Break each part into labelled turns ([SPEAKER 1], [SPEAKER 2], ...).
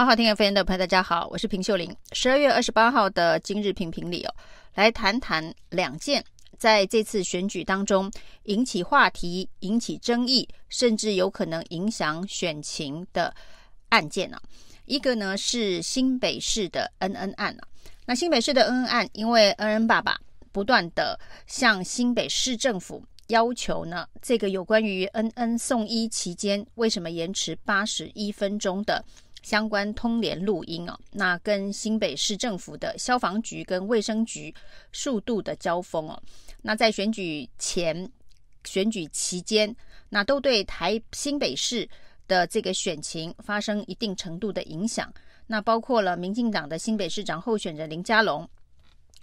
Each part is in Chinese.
[SPEAKER 1] 好好听 FM 的朋友，大家好，我是平秀玲。十二月二十八号的今日评评里哦，来谈谈两件在这次选举当中引起话题、引起争议，甚至有可能影响选情的案件呢、啊。一个呢是新北市的恩恩案啊。那新北市的恩恩案，因为恩恩爸爸不断的向新北市政府要求呢，这个有关于恩恩送医期间为什么延迟八十一分钟的。相关通联录音哦，那跟新北市政府的消防局跟卫生局数度的交锋哦，那在选举前、选举期间，那都对台新北市的这个选情发生一定程度的影响。那包括了民进党的新北市长候选人林佳龙，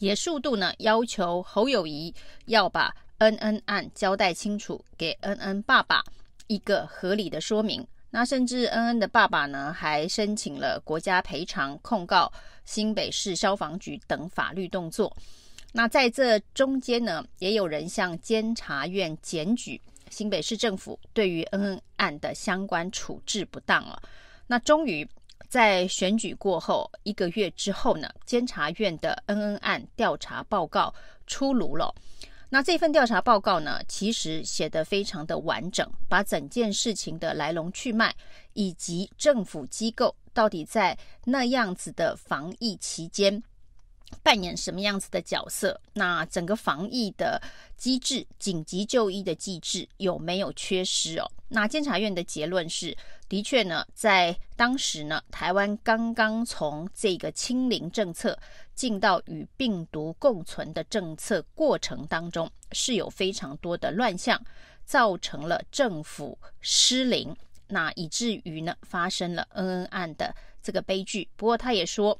[SPEAKER 1] 也数度呢要求侯友谊要把恩恩案交代清楚，给恩恩爸爸一个合理的说明。那甚至恩恩的爸爸呢，还申请了国家赔偿，控告新北市消防局等法律动作。那在这中间呢，也有人向监察院检举新北市政府对于恩恩案的相关处置不当了。那终于在选举过后一个月之后呢，监察院的恩恩案调查报告出炉了。那这份调查报告呢，其实写得非常的完整，把整件事情的来龙去脉，以及政府机构到底在那样子的防疫期间扮演什么样子的角色，那整个防疫的机制、紧急就医的机制有没有缺失哦？那监察院的结论是，的确呢，在当时呢，台湾刚刚从这个清零政策。进到与病毒共存的政策过程当中，是有非常多的乱象，造成了政府失灵，那以至于呢发生了恩恩案的这个悲剧。不过他也说，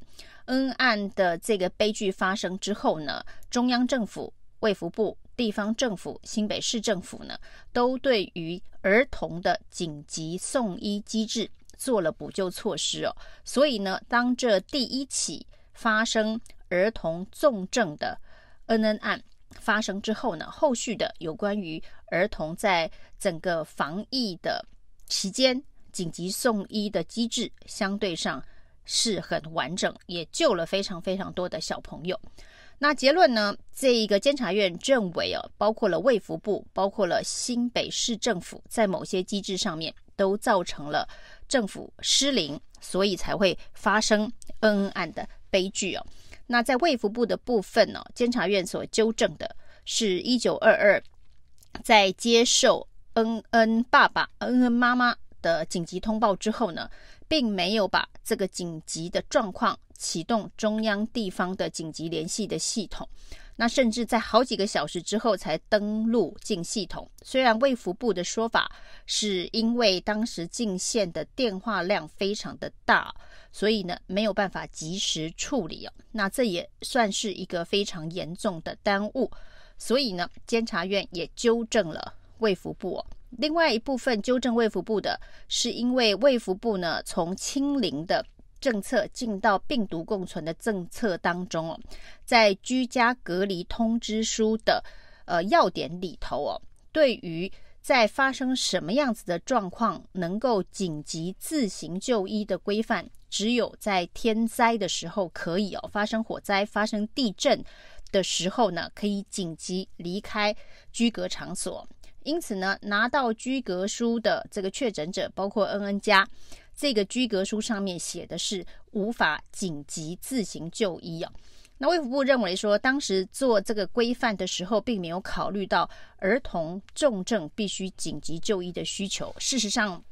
[SPEAKER 1] 恩案的这个悲剧发生之后呢，中央政府、卫福部、地方政府、新北市政府呢，都对于儿童的紧急送医机制做了补救措施哦。所以呢，当这第一起。发生儿童重症的恩恩案发生之后呢，后续的有关于儿童在整个防疫的期间紧急送医的机制，相对上是很完整，也救了非常非常多的小朋友。那结论呢？这一个监察院认为哦，包括了卫福部，包括了新北市政府，在某些机制上面都造成了政府失灵，所以才会发生恩恩案的。悲剧哦，那在卫福部的部分呢，监察院所纠正的是，一九二二在接受恩恩爸爸、恩恩妈妈的紧急通报之后呢，并没有把这个紧急的状况启动中央地方的紧急联系的系统。那甚至在好几个小时之后才登录进系统。虽然卫福部的说法是因为当时进线的电话量非常的大，所以呢没有办法及时处理哦。那这也算是一个非常严重的耽误。所以呢，监察院也纠正了卫福部哦。另外一部分纠正卫福部的是因为卫福部呢从清零的。政策进到病毒共存的政策当中哦，在居家隔离通知书的呃要点里头哦，对于在发生什么样子的状况能够紧急自行就医的规范，只有在天灾的时候可以哦，发生火灾、发生地震的时候呢，可以紧急离开居隔场所。因此呢，拿到居格书的这个确诊者，包括恩恩家。这个居格书上面写的是无法紧急自行就医啊。那卫福部认为说，当时做这个规范的时候，并没有考虑到儿童重症必须紧急就医的需求。事实上，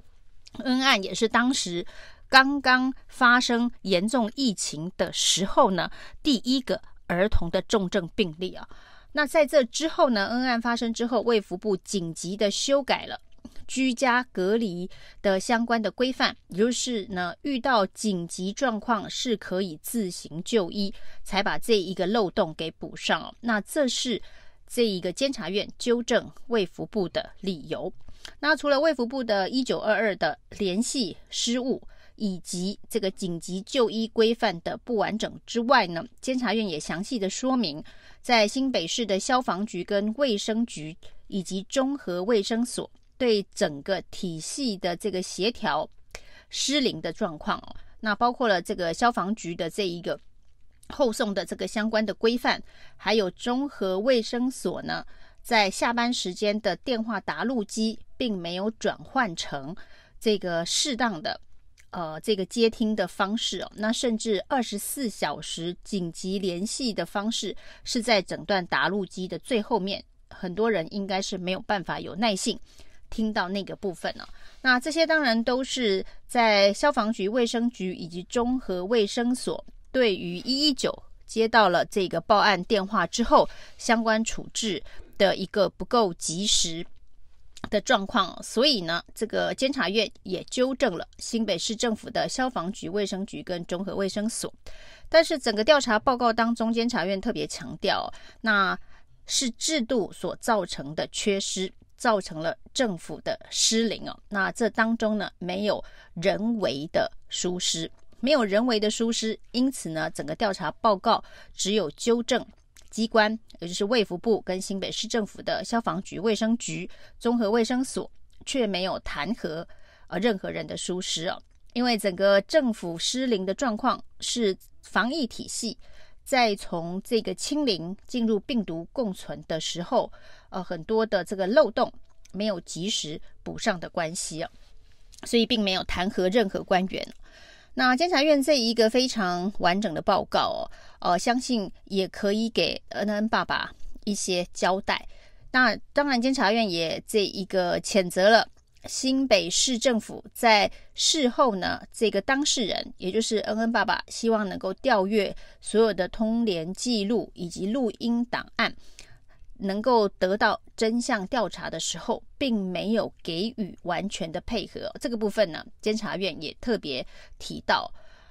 [SPEAKER 1] 恩案也是当时刚刚发生严重疫情的时候呢，第一个儿童的重症病例啊。那在这之后呢，恩案发生之后，卫福部紧急的修改了。居家隔离的相关的规范，也就是呢，遇到紧急状况是可以自行就医，才把这一个漏洞给补上。那这是这一个监察院纠正卫福部的理由。那除了卫福部的一九二二的联系失误，以及这个紧急就医规范的不完整之外呢，监察院也详细的说明，在新北市的消防局跟卫生局以及综合卫生所。对整个体系的这个协调失灵的状况哦，那包括了这个消防局的这一个后送的这个相关的规范，还有综合卫生所呢，在下班时间的电话答录机并没有转换成这个适当的。呃，这个接听的方式哦，那甚至二十四小时紧急联系的方式是在整段答录机的最后面，很多人应该是没有办法有耐性听到那个部分了。那这些当然都是在消防局、卫生局以及综合卫生所对于一一九接到了这个报案电话之后，相关处置的一个不够及时。的状况，所以呢，这个监察院也纠正了新北市政府的消防局、卫生局跟综合卫生所。但是整个调查报告当中，监察院特别强调，那是制度所造成的缺失，造成了政府的失灵哦。那这当中呢，没有人为的疏失，没有人为的疏失，因此呢，整个调查报告只有纠正。机关，也就是卫福部跟新北市政府的消防局、卫生局、综合卫生所，却没有弹劾呃任何人的疏失哦。因为整个政府失灵的状况是防疫体系在从这个清零进入病毒共存的时候，呃很多的这个漏洞没有及时补上的关系啊，所以并没有弹劾任何官员。那监察院这一个非常完整的报告哦，呃，相信也可以给恩恩爸爸一些交代。那当然，监察院也这一个谴责了新北市政府在事后呢，这个当事人也就是恩恩爸爸，希望能够调阅所有的通联记录以及录音档案。能够得到真相调查的时候，并没有给予完全的配合。这个部分呢，监察院也特别提到。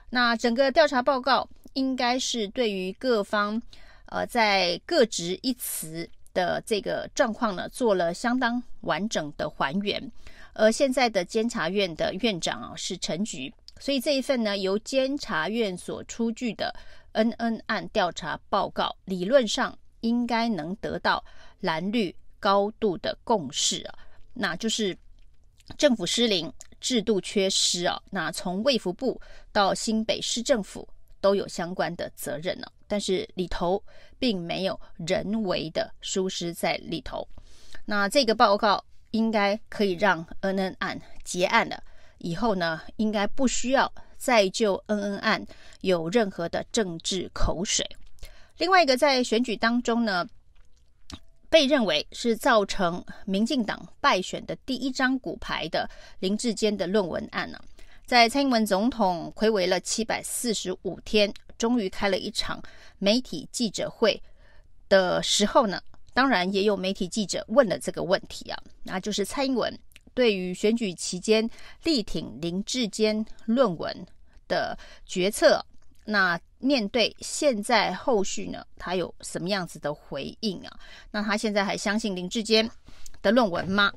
[SPEAKER 1] 那整个调查报告应该是对于各方，呃，在各执一词的这个状况呢，做了相当完整的还原。而现在的监察院的院长啊是陈菊，所以这一份呢由监察院所出具的恩恩案调查报告，理论上。应该能得到蓝绿高度的共识啊，那就是政府失灵、制度缺失啊。那从卫福部到新北市政府都有相关的责任呢，但是里头并没有人为的疏失在里头。那这个报告应该可以让恩恩案结案了，以后呢，应该不需要再就恩恩案有任何的政治口水。另外一个在选举当中呢，被认为是造成民进党败选的第一张骨牌的林志坚的论文案呢，在蔡英文总统睽违了七百四十五天，终于开了一场媒体记者会的时候呢，当然也有媒体记者问了这个问题啊，那就是蔡英文对于选举期间力挺林志坚论文的决策。那面对现在后续呢，他有什么样子的回应啊？那他现在还相信林志坚的论文吗？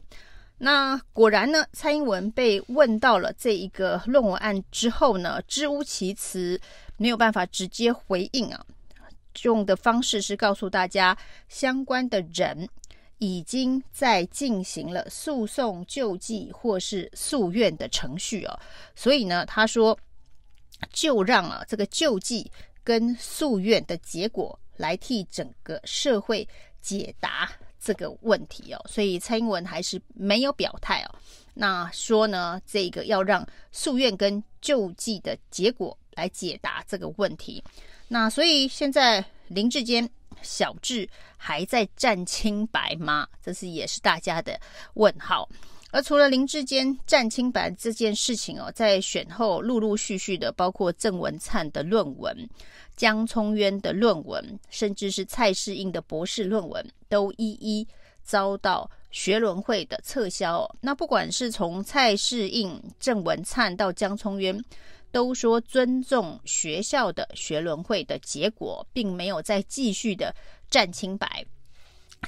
[SPEAKER 1] 那果然呢，蔡英文被问到了这一个论文案之后呢，支吾其词，没有办法直接回应啊。用的方式是告诉大家，相关的人已经在进行了诉讼救济或是诉愿的程序哦。所以呢，他说。就让啊这个救济跟诉愿的结果来替整个社会解答这个问题哦，所以蔡英文还是没有表态哦。那说呢，这个要让诉愿跟救济的结果来解答这个问题。那所以现在林志坚小智还在战清白吗？这是也是大家的问号。而除了林志坚战清白这件事情哦，在选后陆陆续续的，包括郑文灿的论文、江聪渊的论文，甚至是蔡世应的博士论文，都一一遭到学伦会的撤销。哦那不管是从蔡世应、郑文灿到江聪渊，都说尊重学校的学伦会的结果，并没有再继续的战清白。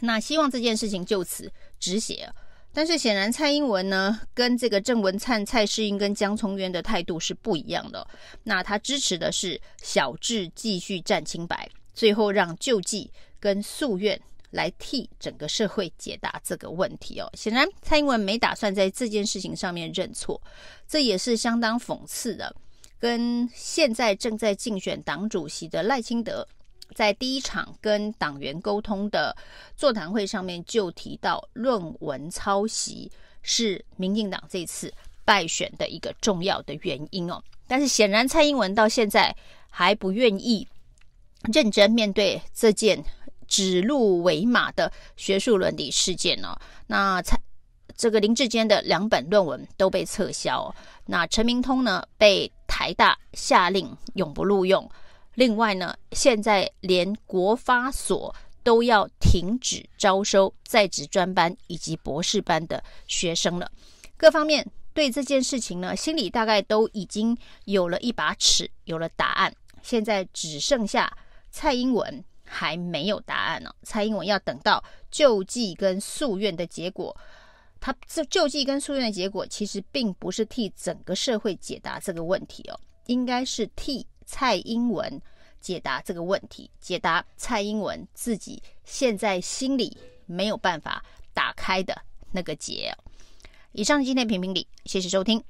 [SPEAKER 1] 那希望这件事情就此止血。但是显然，蔡英文呢，跟这个郑文灿、蔡世英跟江聪渊的态度是不一样的。那他支持的是小智继续战清白，最后让救济跟诉愿来替整个社会解答这个问题哦。显然，蔡英文没打算在这件事情上面认错，这也是相当讽刺的。跟现在正在竞选党主席的赖清德，在第一场跟党员沟通的座谈会上面就提到，论文抄袭是民进党这次败选的一个重要的原因哦。但是显然蔡英文到现在还不愿意认真面对这件指鹿为马的学术伦理事件哦。那蔡这个林志坚的两本论文都被撤销哦。那陈明通呢被台大下令永不录用。另外呢，现在连国发所都要停止招收在职专班以及博士班的学生了。各方面对这件事情呢，心里大概都已经有了一把尺，有了答案。现在只剩下蔡英文还没有答案呢。蔡英文要等到救济跟诉愿的结果。他这救济跟诉愿的结果，其实并不是替整个社会解答这个问题哦，应该是替。蔡英文解答这个问题，解答蔡英文自己现在心里没有办法打开的那个结。以上今天评评理，谢谢收听。